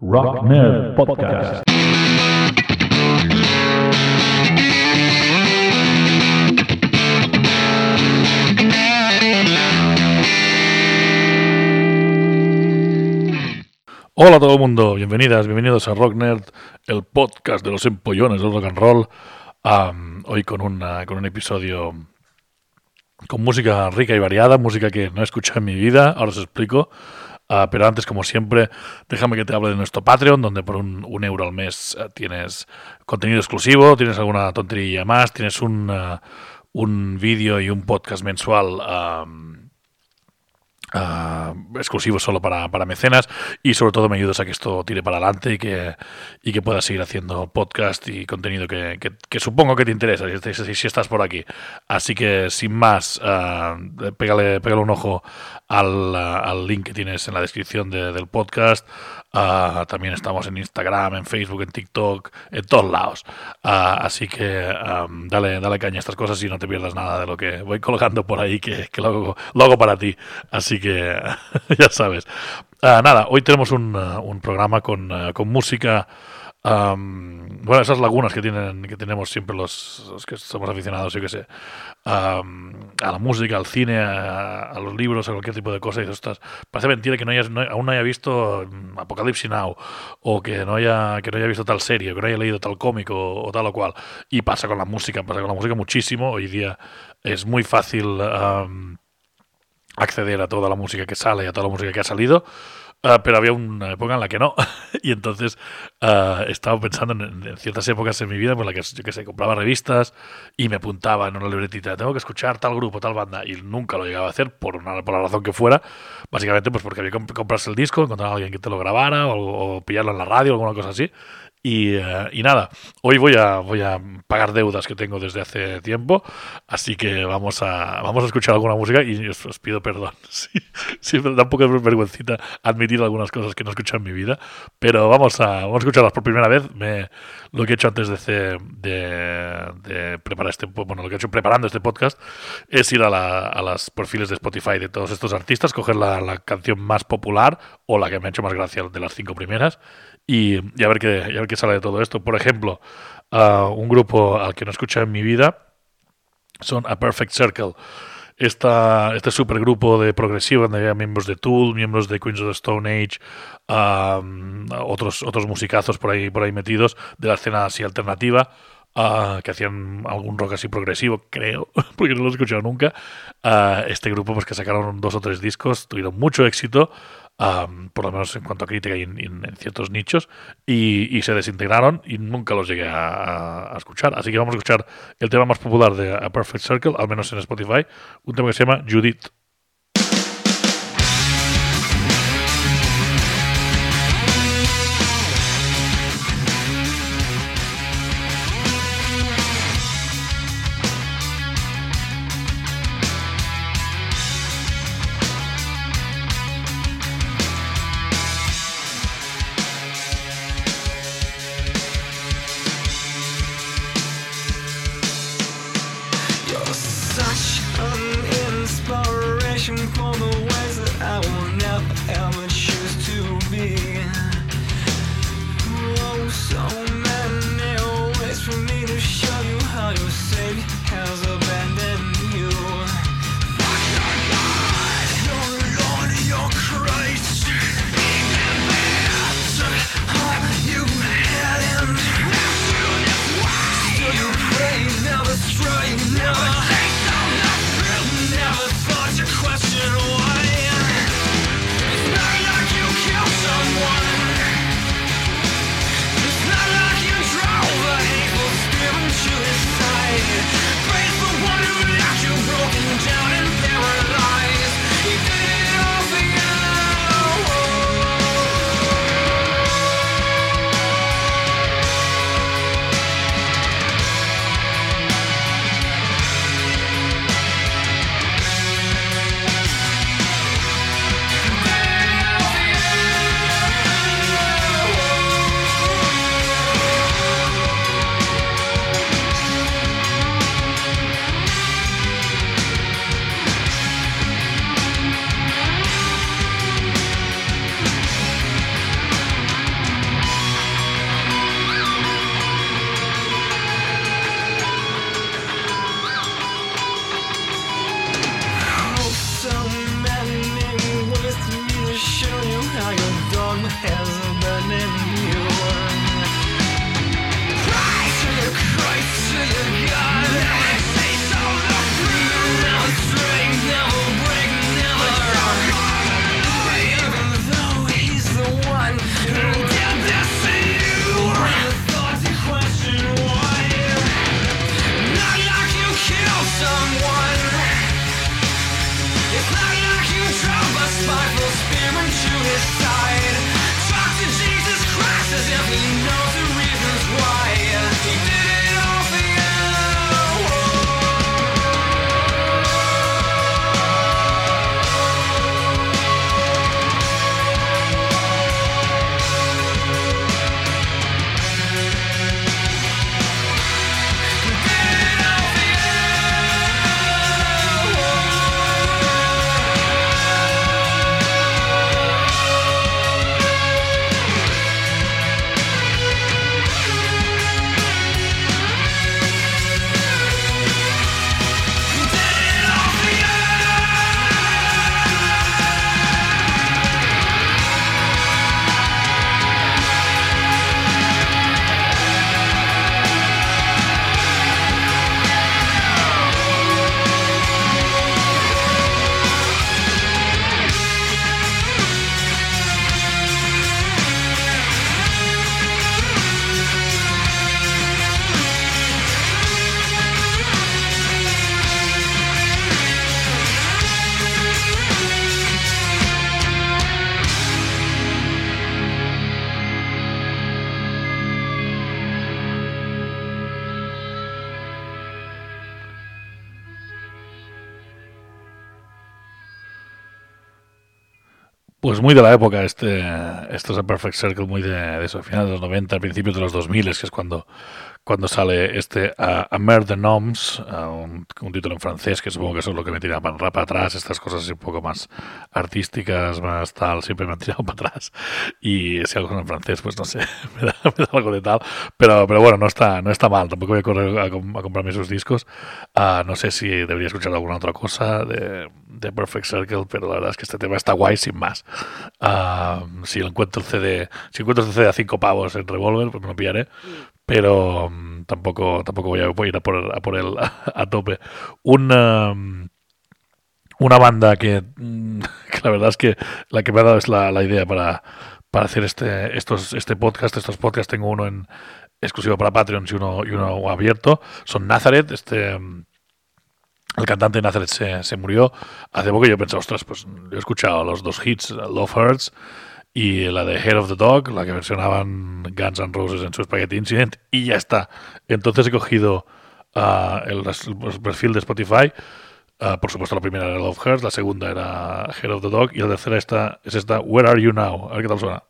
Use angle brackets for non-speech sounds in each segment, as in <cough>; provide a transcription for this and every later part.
Rock Nerd Podcast. Hola a todo el mundo, bienvenidas, bienvenidos a Rock Nerd, el podcast de los empollones del rock and roll. Am, hoy con, una, con un episodio con música rica y variada, música que no he escuchado en mi vida, ahora os explico. Ah, pero antes, como siempre, déjame que te hable de nuestro Patreon, donde por un, un euro al mes eh, tienes contenido exclusivo, tienes alguna tontería más, tienes un, ah, un vídeo y un podcast mensual. am, ah, exclusivo solo para, para mecenas y sobre todo me ayudas a que esto tire para adelante y que, y que puedas seguir haciendo podcast y contenido que, que- supongo que te interesa si, estás por aquí. Así que sin más, ah, pégale, pégale un ojo al, al link que tienes en la descripción de- del podcast. Ah, también estamos en Instagram, en Facebook, en TikTok, en todos lados. Ah, así que dale, dale caña a estas cosas y no te pierdas nada de lo que voy colgando por ahí, que, lo, hago, para ti. Así que <laughs> ya sabes. Ah, nada, hoy tenemos un, un programa con música. Bueno, esas lagunas que tienen que tenemos siempre los, que somos aficionados, yo que sé, am, a la música, al cine, a, los libros, a cualquier tipo de cosa. Y dices, "Ostras, parece mentira que no hayas, aún no haya visto mm, Apocalipsis Now, o que no haya, que no haya visto tal serie, o que no haya leído tal cómic, o, tal o cual. Y pasa con la música, pasa con la música muchísimo. Hoy día es muy fácil. acceder a toda la música que sale y a toda la música que ha salido, ah, pero había una época en la que no. <laughs> y entonces ah, estaba pensando en, en ciertas épocas en mi vida en la que, yo que sé, compraba revistas y me apuntaba en una libretita, tengo que escuchar tal grupo, tal banda, y nunca lo llegaba a hacer por, una, por la razón que fuera, básicamente pues porque había que comp- comprarse el disco, encontrar a alguien que te lo grabara o, o pillarlo en la radio alguna cosa así. Y, eh, y nada, hoy voy a, voy a pagar deudas que tengo desde hace tiempo, así que vamos a, vamos a escuchar alguna música y os, os pido perdón. <laughs> Sí, sí, da un poco de vergüencita admitir algunas cosas que no he escuchado en mi vida, pero vamos a, vamos a escucharlas por primera vez. Lo que he hecho antes de, de, preparar este, bueno, lo que he hecho preparando este podcast es ir a, la- a las perfiles de Spotify de todos estos artistas, coger la, la canción más popular o la que me ha hecho más gracia de las cinco primeras y, y a ver qué, a ver qué sale de todo esto. Por ejemplo, ah, un grupo al que no he escuchado en mi vida son A Perfect Circle. Esta, este supergrupo de progresivo donde había miembros de Tool, miembros de Queens of the Stone Age, am, otros, otros musicazos por ahí, por ahí metidos de la escena así alternativa. ah, que hacían algún rock así progresivo, creo, <laughs> porque no lo he escuchado nunca. Ah, este grupo, pues que sacaron dos o tres discos, tuvieron mucho éxito, am, por lo menos en cuanto a crítica y en, ciertos nichos, y, se desintegraron y nunca los llegué a- a escuchar. Así que vamos a escuchar el tema más popular de A Perfect Circle, al menos en Spotify, un tema que se llama Judith. Pues muy de la época, este, esto es el Perfect Circle, muy de, de eso, finales de los 90, principios de los 2000, que es cuando cuando sale este uh, A Mer de Noms, uh, un, título en francés, que supongo que eso es lo que me tira para, para atrás, estas cosas así un poco más artísticas, más tal, siempre me han tirado <laughs> para atrás. Y si algo en francés, pues no sé, <laughs> me da, algo de tal. Pero, pero bueno, no está, no está mal, tampoco voy a correr a, a comprarme esos discos. Uh, no sé si debería escuchar alguna otra cosa de, Perfect Circle, pero la verdad es que este tema está guay sin más. si encuentro el CD, si encuentro el CD a cinco pavos en Revolver, pues me lo pillaré pero um, tampoco, tampoco voy a, ir a por, a por él a, <laughs> a, tope. Una, una banda que, <laughs> que, la verdad es que la que me ha dado es la, la idea para, para hacer este, estos, este podcast. Estos podcasts tengo uno en exclusivo para Patreons y uno, y uno abierto. Son Nazareth, este... El cantante Nazareth se, se murió hace poco yo pensé, ostras, pues yo he escuchado los dos hits, Love Hurts y la de Head of the Dog, la que versionaban Guns N' Roses en su Spaghetti Incident, y ya está. Entonces he cogido uh, el, el, perfil de Spotify. Uh, por supuesto, la primera era Love Hurts, la segunda era Head of the Dog, y la tercera esta, es esta Where Are You Now? A ver qué tal suena.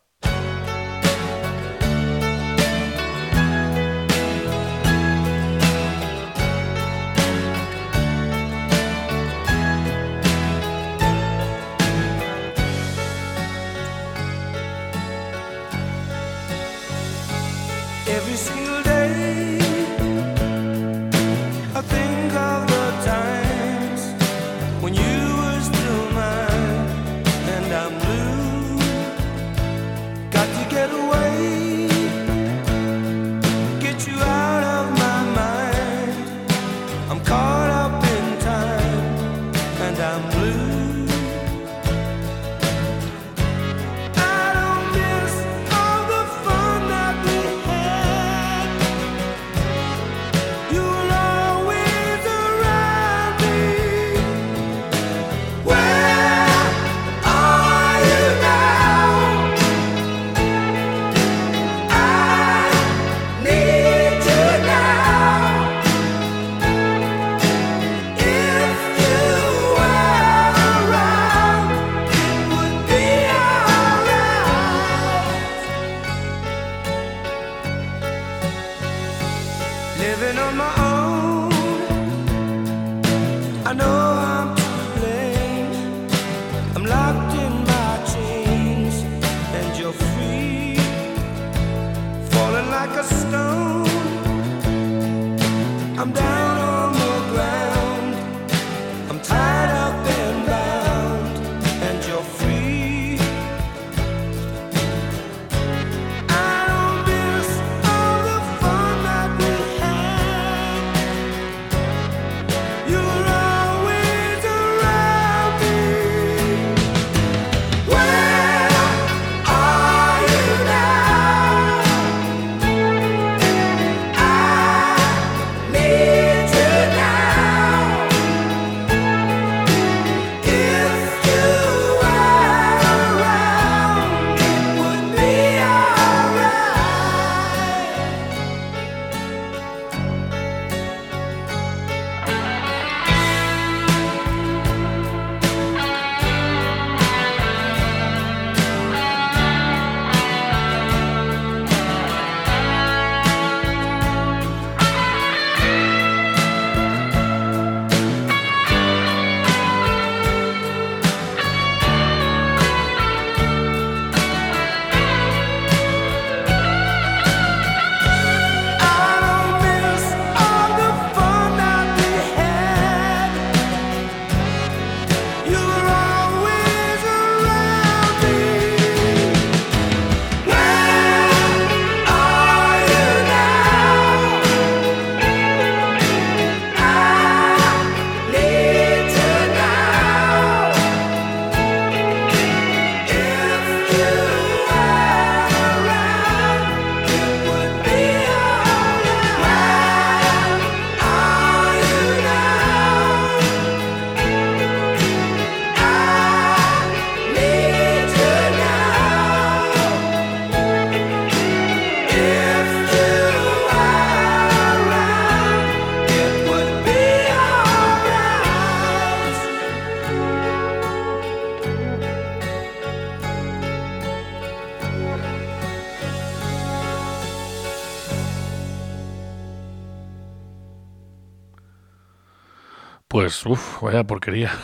Uff, vaya porquería. <laughs>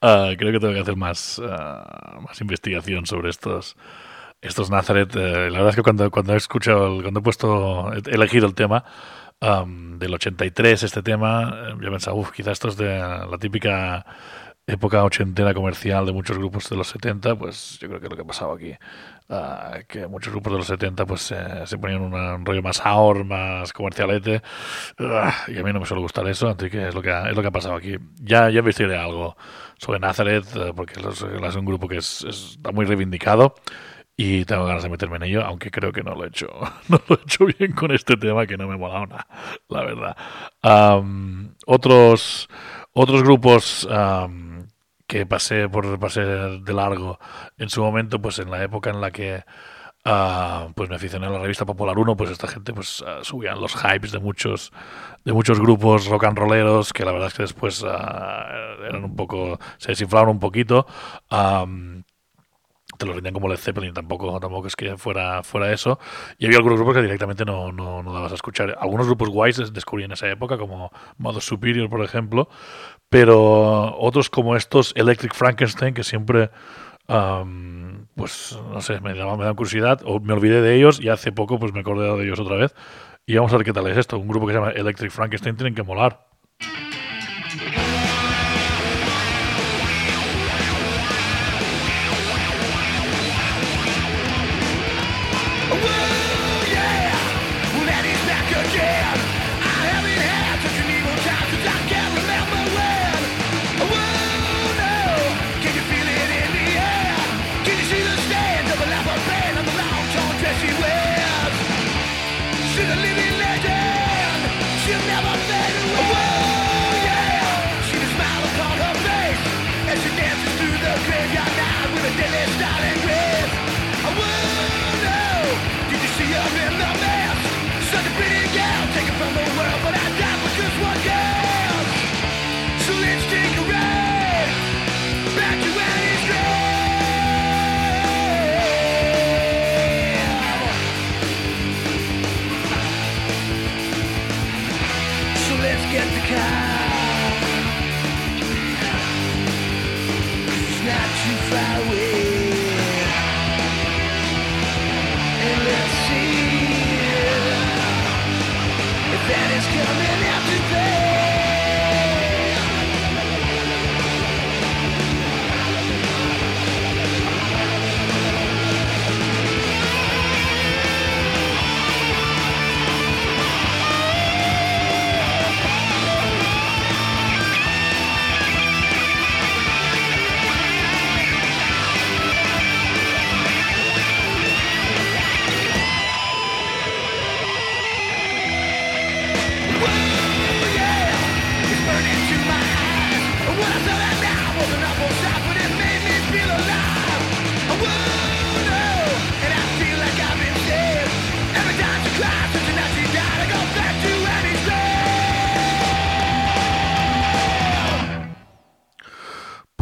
Ah, creo que tengo que hacer más, ah, más investigación sobre estos, estos Nazareth. Eh, la verdad es que cuando, cuando he escuchado, cuando he puesto, he elegido el tema del 83, este tema, eh, yo pensaba, uff, quizás esto es de la típica época ochentera comercial de muchos grupos de los 70, pues yo creo que es lo que ha pasado aquí. Ah, que muchos grupos de los 70 pues eh, se ponían un rollo más hour, más comercialete, uh, y a mí no me suele gustar eso, así que es lo que ha, es lo que ha pasado aquí. Ya, ya de algo sobre Nazareth, eh, porque es, un grupo que es, está muy reivindicado y tengo ganas de meterme en ello, aunque creo que no lo he hecho, <laughs> no lo he hecho bien con este tema que no me mola nada, la verdad. otros, otros grupos que pasé por pasé de largo en su momento, pues en la época en la que uh, pues me aficioné a la revista Popular 1, pues esta gente pues uh, subían los hypes de muchos de muchos grupos rock and rolleros que la verdad es que después uh, eran un poco se desinflaron un poquito. Um, te lo vendían como Led Zeppelin, tampoco, tampoco es que fuera, fuera eso. Y había algunos grupos que directamente no, no, no dabas a escuchar. Algunos grupos guays descubrí en esa época, como Modo Superior, por ejemplo, pero otros como estos, Electric Frankenstein, que siempre, pues no sé, me me dan curiosidad, o me olvidé de ellos y hace poco pues me acordé de ellos otra vez. Y vamos a ver qué tal es esto. Un grupo que se llama Electric Frankenstein tienen que molar.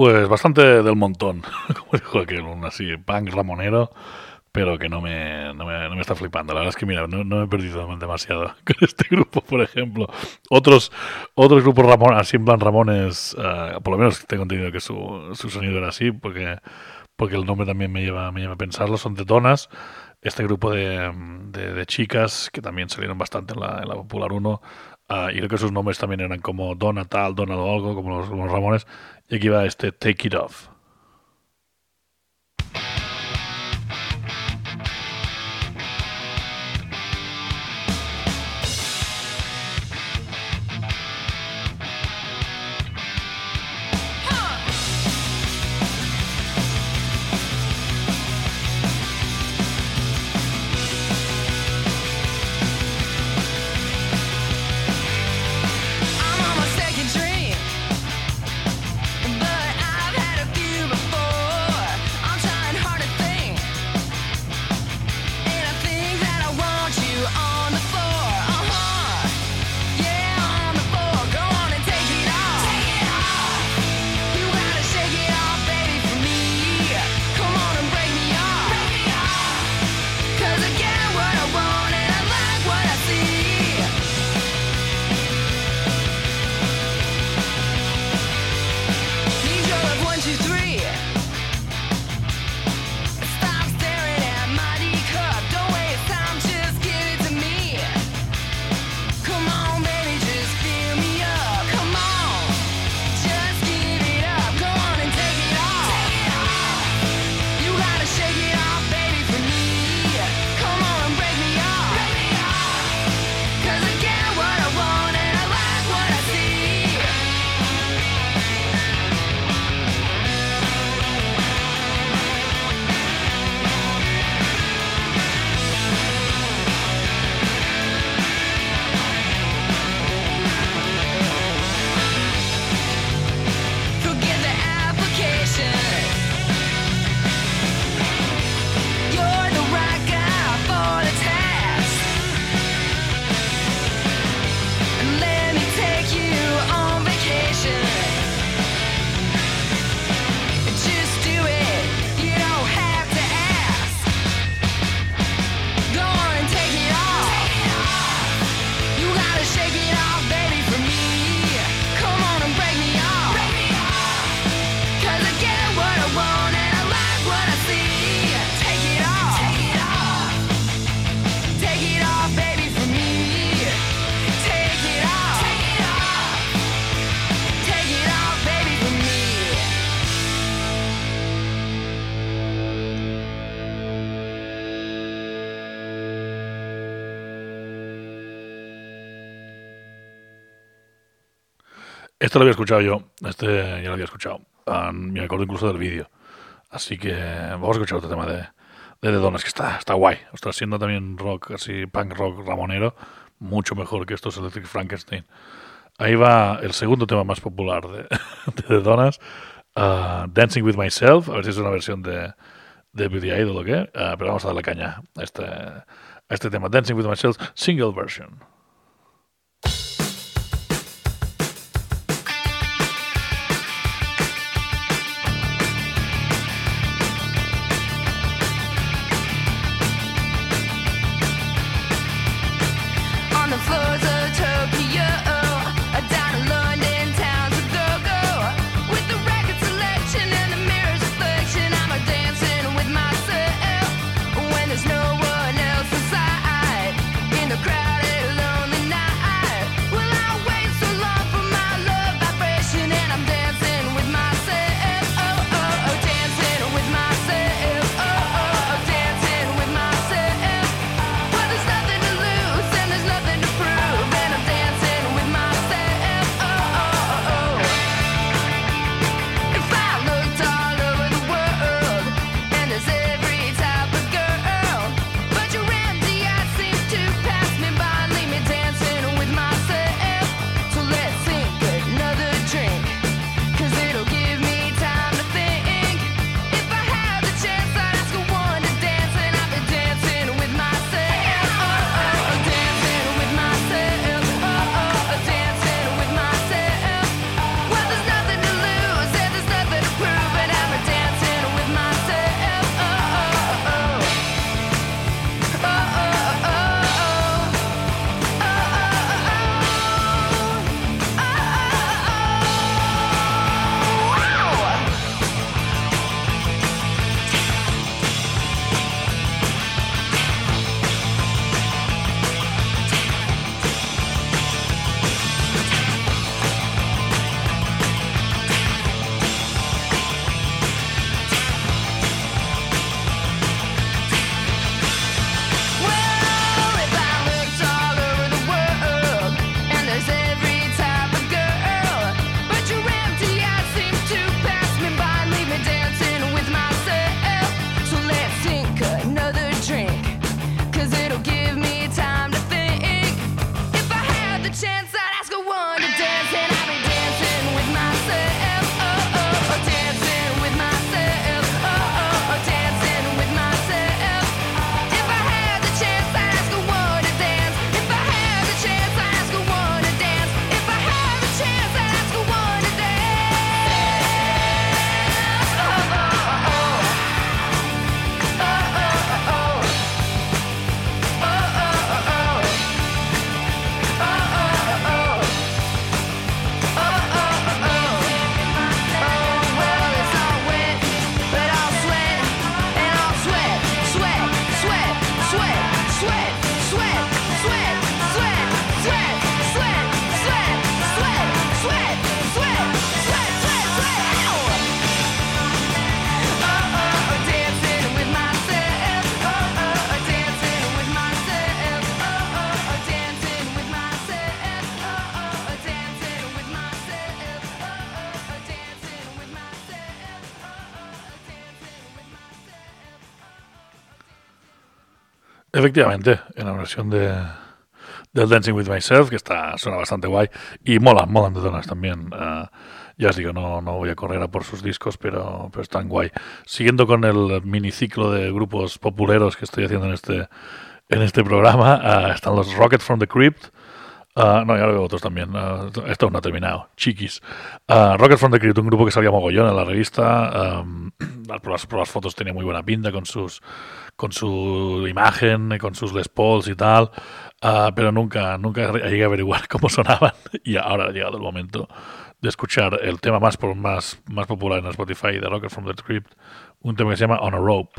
Pues bastante del montón, <laughs> como dijo aquel, así, punk ramonero, pero que no me, no me, no me está flipando. La verdad es que, mira, no, me he perdido demasiado <laughs> con este grupo, por ejemplo. Otros otros grupos Ramones, así en plan Ramones, uh, por lo menos tengo entendido que su, su sonido era así, porque, porque el nombre también me lleva, me lleva a pensarlo, son Tetonas, este grupo de, de, de, chicas que también salieron bastante en la, en la Popular 1, Uh, y creo que sus nombres también eran como Dona tal, Dona o algo, como los Ramones. Y aquí va este Take It Off. Este lo había escuchado yo. Este ya lo había escuchado. Ah, me acuerdo incluso del vídeo. Así que vamos a escuchar otro tema de, de The Donuts, que está, está guay. Está siendo también rock, así punk rock ramonero, mucho mejor que estos Electric Frankenstein. Ahí va el segundo tema más popular de, <laughs> de The Donuts, ah, Dancing with Myself. A ver si es una versión de, de Beauty Idol o qué. Ah, pero vamos a darle caña a este, a este tema, Dancing with Myself, single version. Efectivamente, en la versión de del Dancing with Myself, que está suena bastante guay y mola, molan de donas también. Ah, ya os digo, no, no voy a correr a por sus discos, pero, pero están guay. Siguiendo con el miniciclo de grupos populeros que estoy haciendo en este en este programa, ah, están los Rocket from the Crypt. Ah, no, ya lo veo otros también. Ah, esto no ha terminado. Chiquis. Ah, Rocket from the Crypt, un grupo que salía mogollón en la revista. am, <clears throat> por, las, por las fotos tenía muy buena pinta con sus con su imagen, con sus Les Pauls y tal. Ah, pero nunca, nunca llegué a averiguar <laughs> cómo sonaban. Y ahora ha llegado el momento de escuchar el tema más, más, más popular en Spotify de Rocket from the Crypt. Un tema que se llama On a Rope.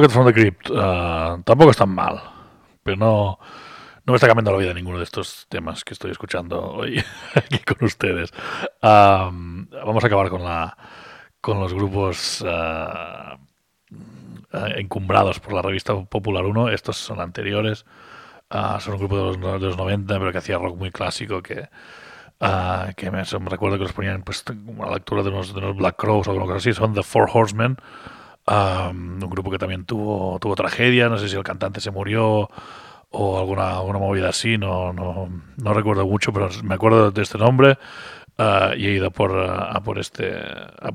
Rocket from the Crypt eh, tampoco es tan mal, pero no, no me está cambiando la vida ninguno de estos temas que estoy escuchando hoy <laughs> aquí con ustedes. Am, vamos a acabar con la con los grupos eh, encumbrados por la revista Popular 1. Estos son anteriores. Ah, son un grupo de los, de los 90, pero que hacía rock muy clásico que, ah, que me recuerdo que los ponían pues, como a la lectura de unos, de unos Black Crows o algo así. Son The Four Horsemen. Um, un grupo que también tuvo, tuvo tragedia, no sé si el cantante se murió o alguna, alguna movida así, no, no, no recuerdo mucho, pero me acuerdo de este nombre uh, y he ido por, a, por este,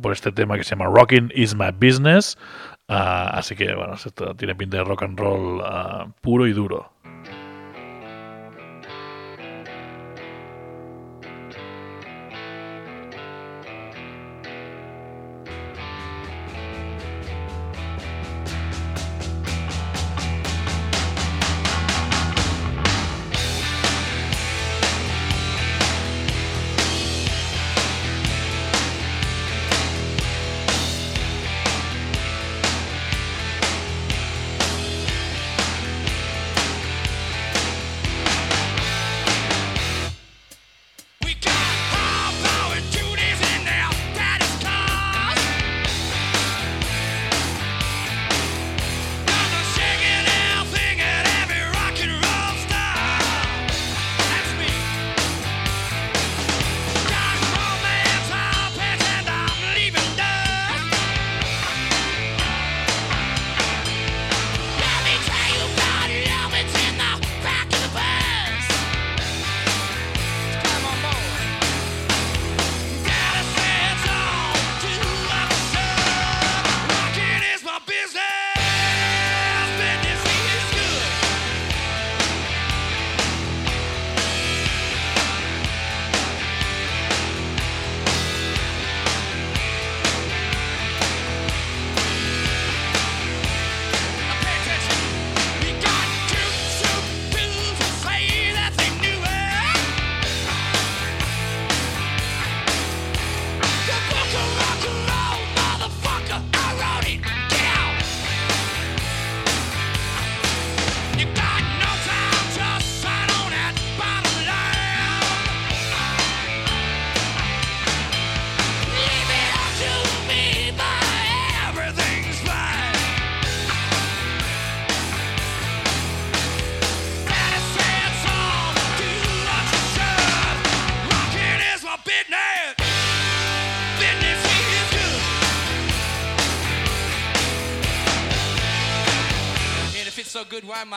por este tema que se llama Rocking is my business, Uh, así que bueno, esto tiene pinta de rock and roll uh, puro y duro.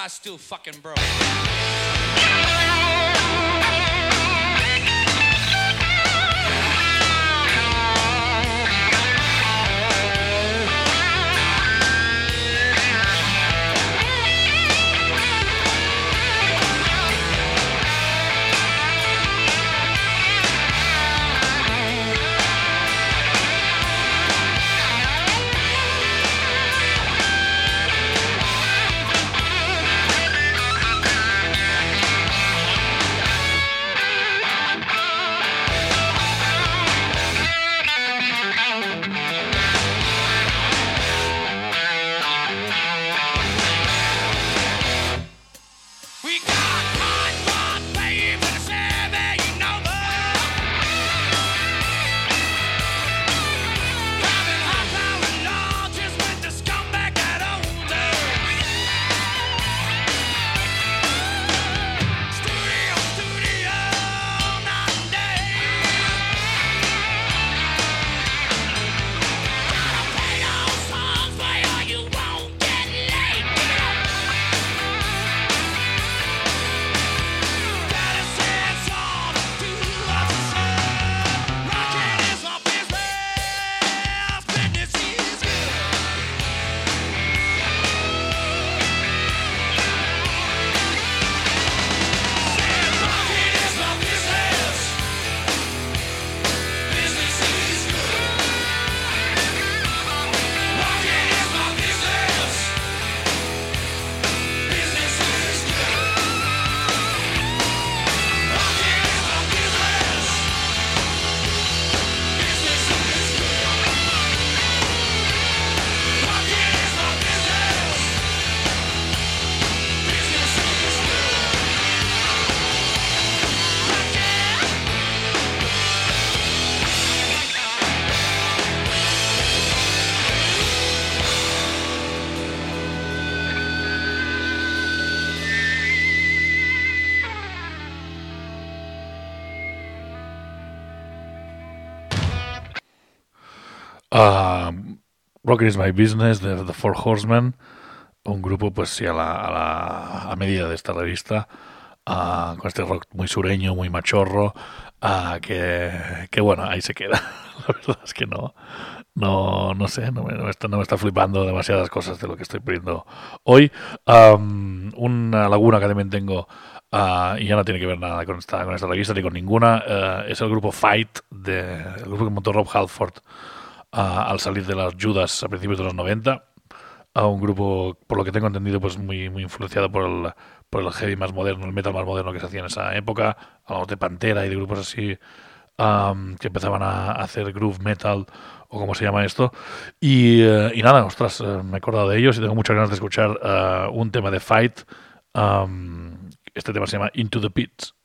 Still fucking broke? Rockin' is My Business de The Four Horsemen, un grupo pues sí a la, a la a medida de esta revista, ah, con este rock muy sureño, muy machorro, ah, que, que bueno, ahí se queda. <laughs> La verdad es que no, no, no sé, no me, no me está, no me está flipando demasiadas cosas de lo que estoy poniendo hoy. Am, una laguna que también tengo, ah, y ya no tiene que ver nada con esta, con esta revista ni con ninguna, eh, es el grupo Fight, de, el grupo que montó Rob Halford al salir de las Judas a principios de los 90 a un grupo, por lo que tengo entendido, pues muy, muy influenciado por el, por el heavy más moderno, el metal más moderno que se hacía en esa época, hablamos de Pantera y de grupos así am, que empezaban a hacer groove metal o como se llama esto. Y, eh, nada, ostras, eh, me he acordado de ellos y tengo muchas ganas de escuchar eh, un tema de Fight. am, este tema se llama Into the Pits.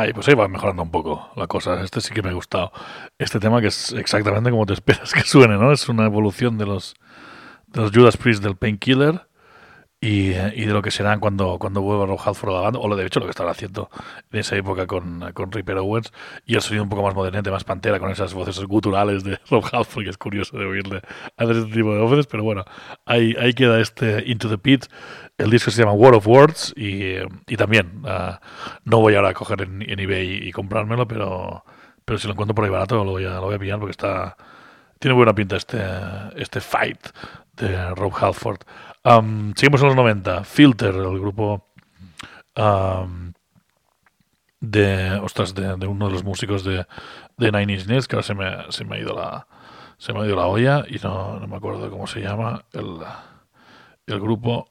Ay, pues ahí va mejorando un poco la cosa. Este sí que me ha gustado. Este tema que es exactamente como te esperas que suene, ¿no? Es una evolución de los, de los Judas Priest del Painkiller y, y de lo que serán cuando, cuando vuelva Rob Halford a la banda, o lo de hecho lo que estaban haciendo en esa época con, con Ripper Owens, y el sonido un poco más modernete, más pantera, con esas voces guturales de Rob Halford, que es curioso de oírle hacer este tipo de voces, pero bueno, ahí, ahí queda este Into the Pit. El disco se llama War of Words, y, también ah, no voy ahora a coger en, eBay y comprármelo, pero, pero si lo encuentro por ahí barato lo voy a, lo voy a pillar porque está tiene buena pinta este, este fight de Rob Halford. Am, seguimos en los 90. Filter, el grupo am, de, ostras, de, uno de los músicos de, de Nine Inch Nails, que ahora se me, se me ha ido la se me ha ido la olla y no, no me acuerdo cómo se llama el, el grupo.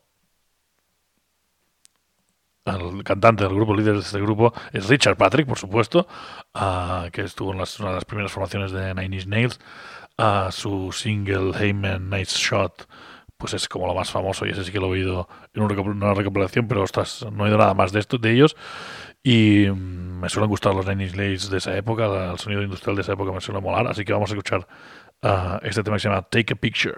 El cantante del grupo, líder de este grupo, es Richard Patrick, por supuesto, ah, que estuvo en las- una de las primeras formaciones de Nine Inch Nails. Ah, su single Heyman Nice Shot, pues es como lo más famoso y ese sí que lo he oído en una recopilación, pero ostras, no he oído nada más de esto, de ellos. Y mm, me suelen gustar los Nine Inch Nails de esa época, el sonido industrial de esa época me suele molar, así que vamos a escuchar ah, este tema que se llama Take a Picture.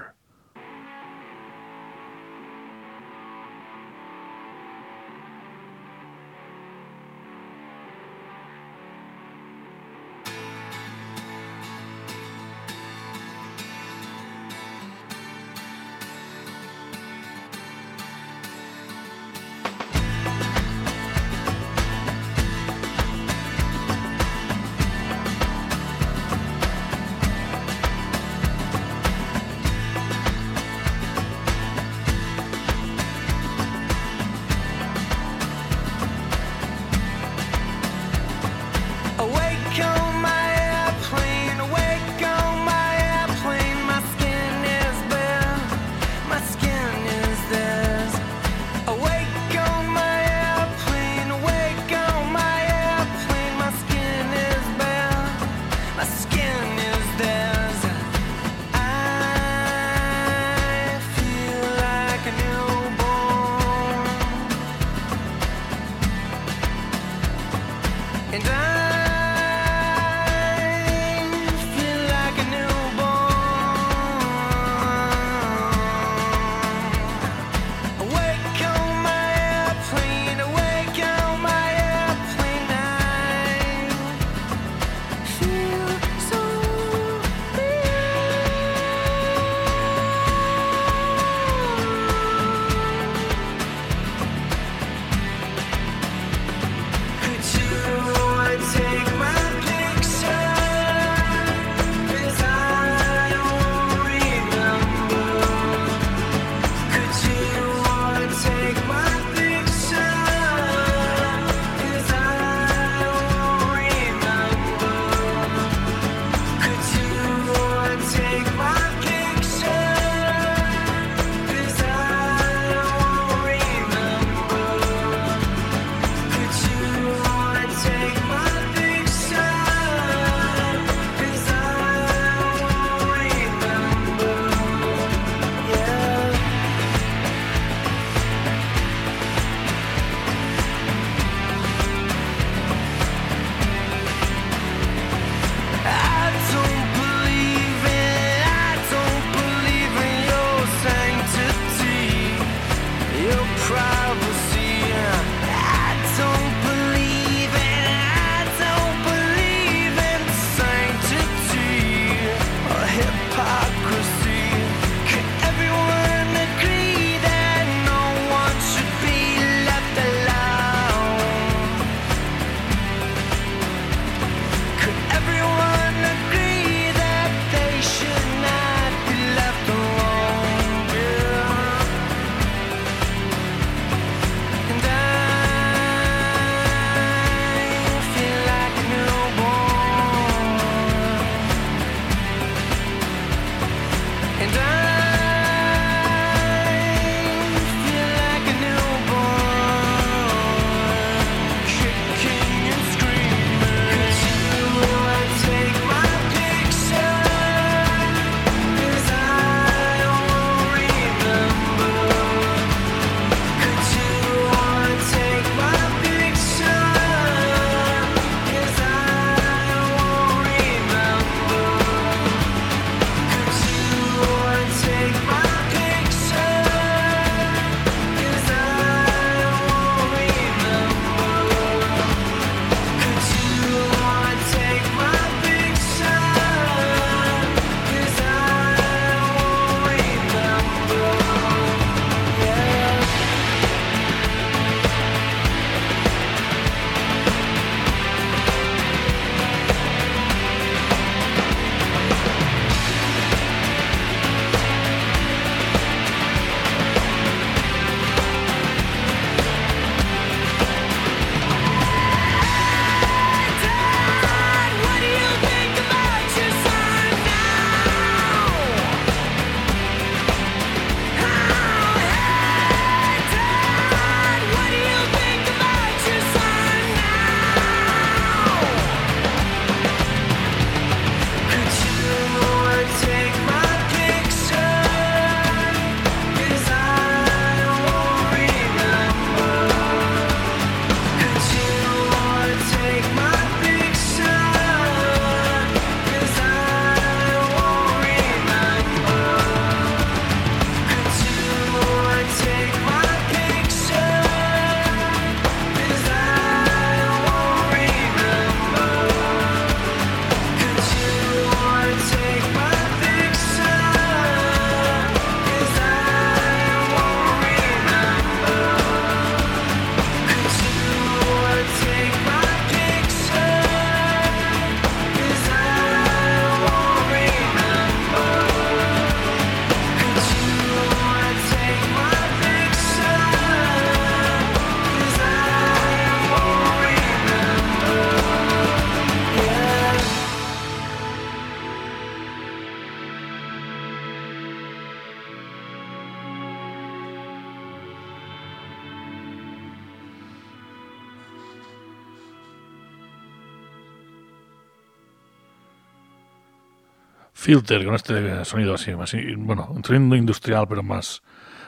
Filter, con este sonido así, bueno, un sonido industrial, pero más,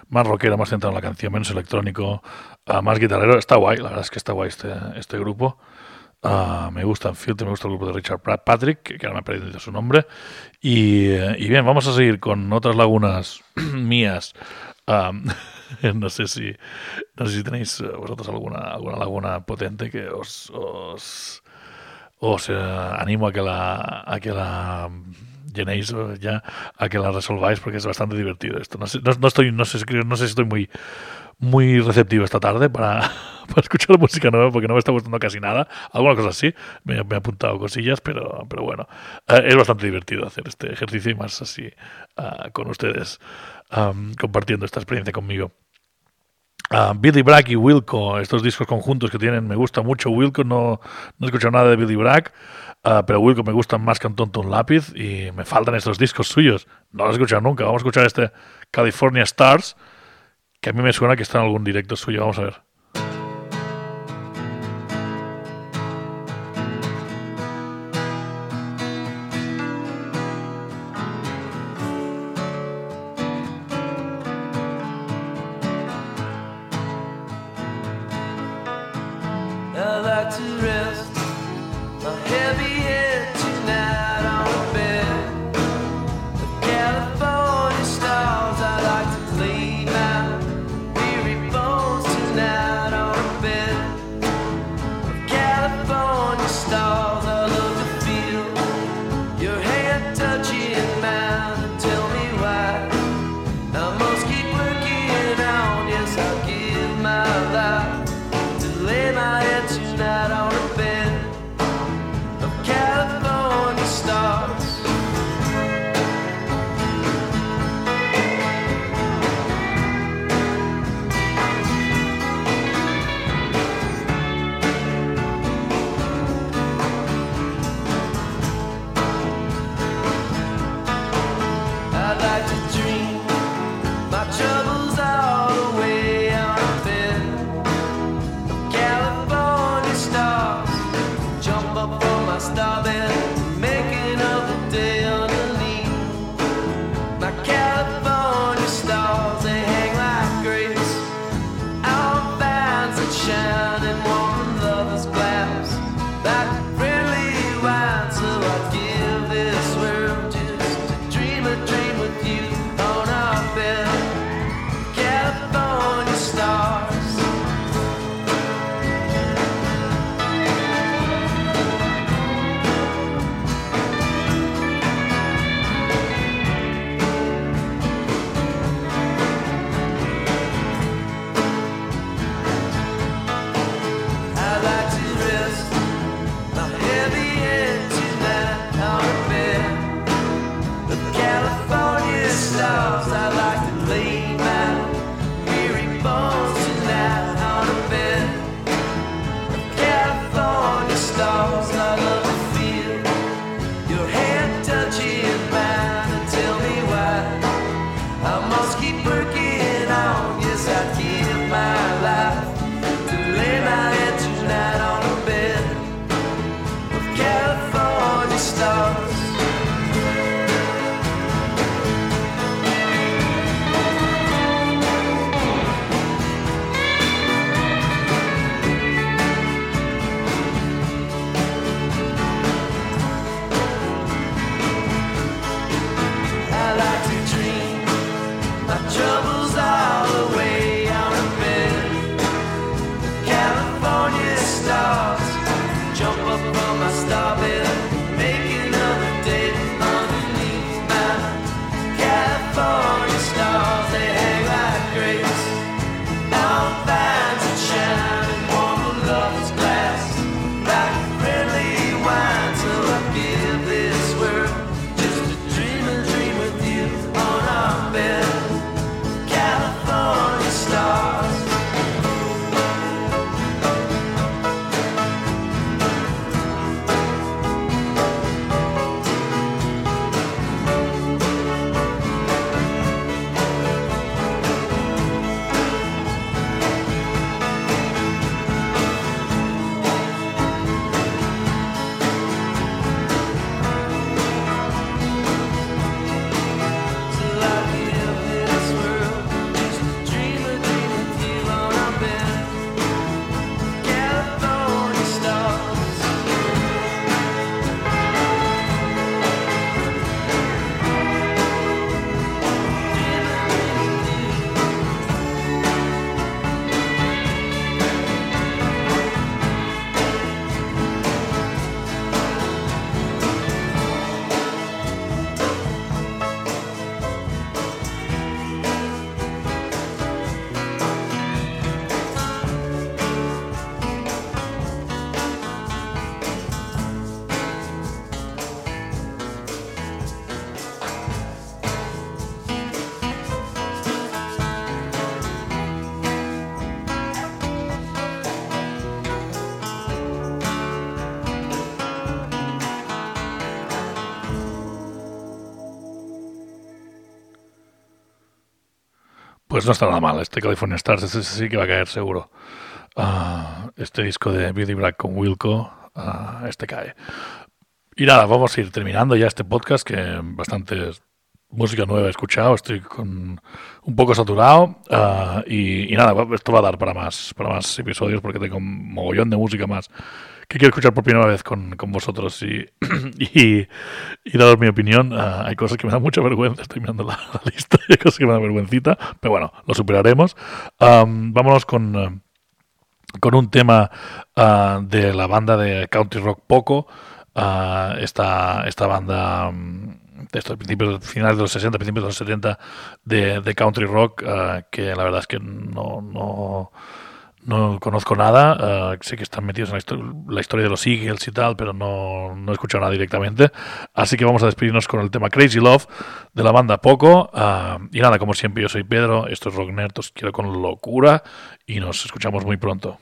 más rockero, más centrado en la canción, menos electrónico, ah, más guitarrero. Está guay, la verdad es que está guay este, este grupo. Ah, me gusta Filter, me gusta el grupo de Richard Patrick, que, ahora me ha perdido su nombre. Y, y bien, vamos a seguir con otras lagunas <clears throat> mías. Ah, <laughs> no sé si no sé si tenéis eh, vosotros alguna, alguna laguna potente que os, os, os eh, animo a que la a que la llenéis eh, ya a que la resolváis porque es bastante divertido esto. No sé, no, estoy no sé, no sé si estoy muy muy receptivo esta tarde para, <laughs> para escuchar música nueva porque no me está gustando casi nada. Alguna cosa así me, he apuntado cosillas pero pero bueno eh, es bastante divertido hacer este ejercicio y más así ah, con ustedes compartiendo esta experiencia conmigo. Ah, Billy Bragg y Wilco, estos discos conjuntos que tienen, me gusta mucho. Wilco no, no he escuchado nada de Billy Bragg, ah, pero Wilco me gusta más que un tonto un lápiz y me faltan estos discos suyos. No los he escuchado nunca. Vamos a escuchar este California Stars, que a mí me suena que está en algún directo suyo. Vamos a ver. California Pues no está nada mal. Este California Stars, este sí que va a caer seguro. Ah, este disco de Billy Bragg con Wilco, ah, este cae. Y nada, vamos a ir terminando ya este podcast que bastante música nueva he escuchado, estoy con un poco saturado ah, y, y nada, esto va a dar para más, para más episodios porque tengo un mogollón de música más que quiero escuchar por primera vez con, con vosotros y, <clears throat> y, y daros mi opinión. ah, hay cosas que me dan mucha vergüenza, estoy mirando la, la lista, <laughs> hay cosas que me dan vergüencita, pero bueno, lo superaremos. Am, vámonos con... ah, con un tema ah, de la banda de country rock Poco, ah, esta, esta banda mm, de estos principios, finales de los 60, principios de los 70 de, de country rock, que la verdad es que no, no, no conozco nada, ah, sé que están metidos en la, histo- la historia de los Eagles y tal, pero no, no he escuchado nada directamente, así que vamos a despedirnos con el tema Crazy Love de la banda Poco, ah, y nada, como siempre yo soy Pedro, esto es Rock Nerd, quiero con locura, y nos escuchamos muy pronto.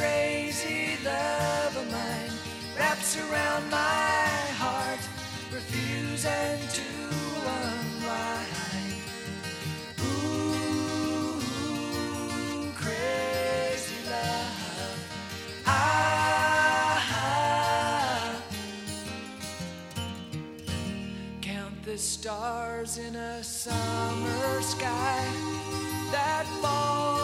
Crazy love of mine wraps around my heart, refusing to unwind. Ooh, crazy love. Ah, count the stars in a summer sky that fall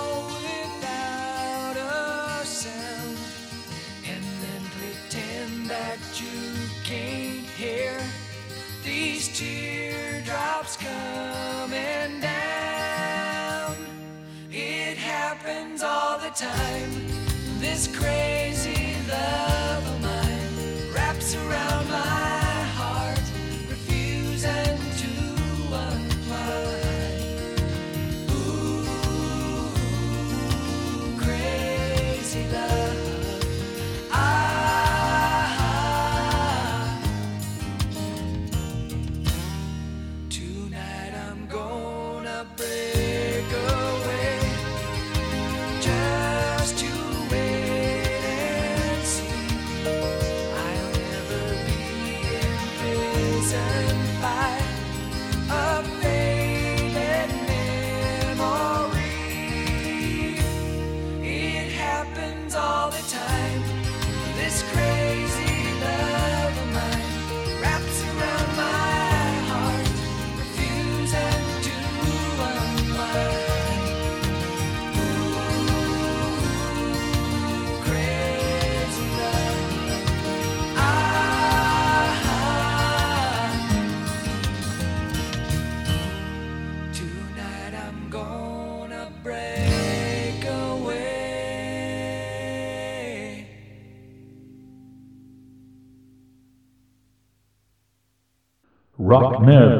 time. This crazy Rock Nerd Podcast.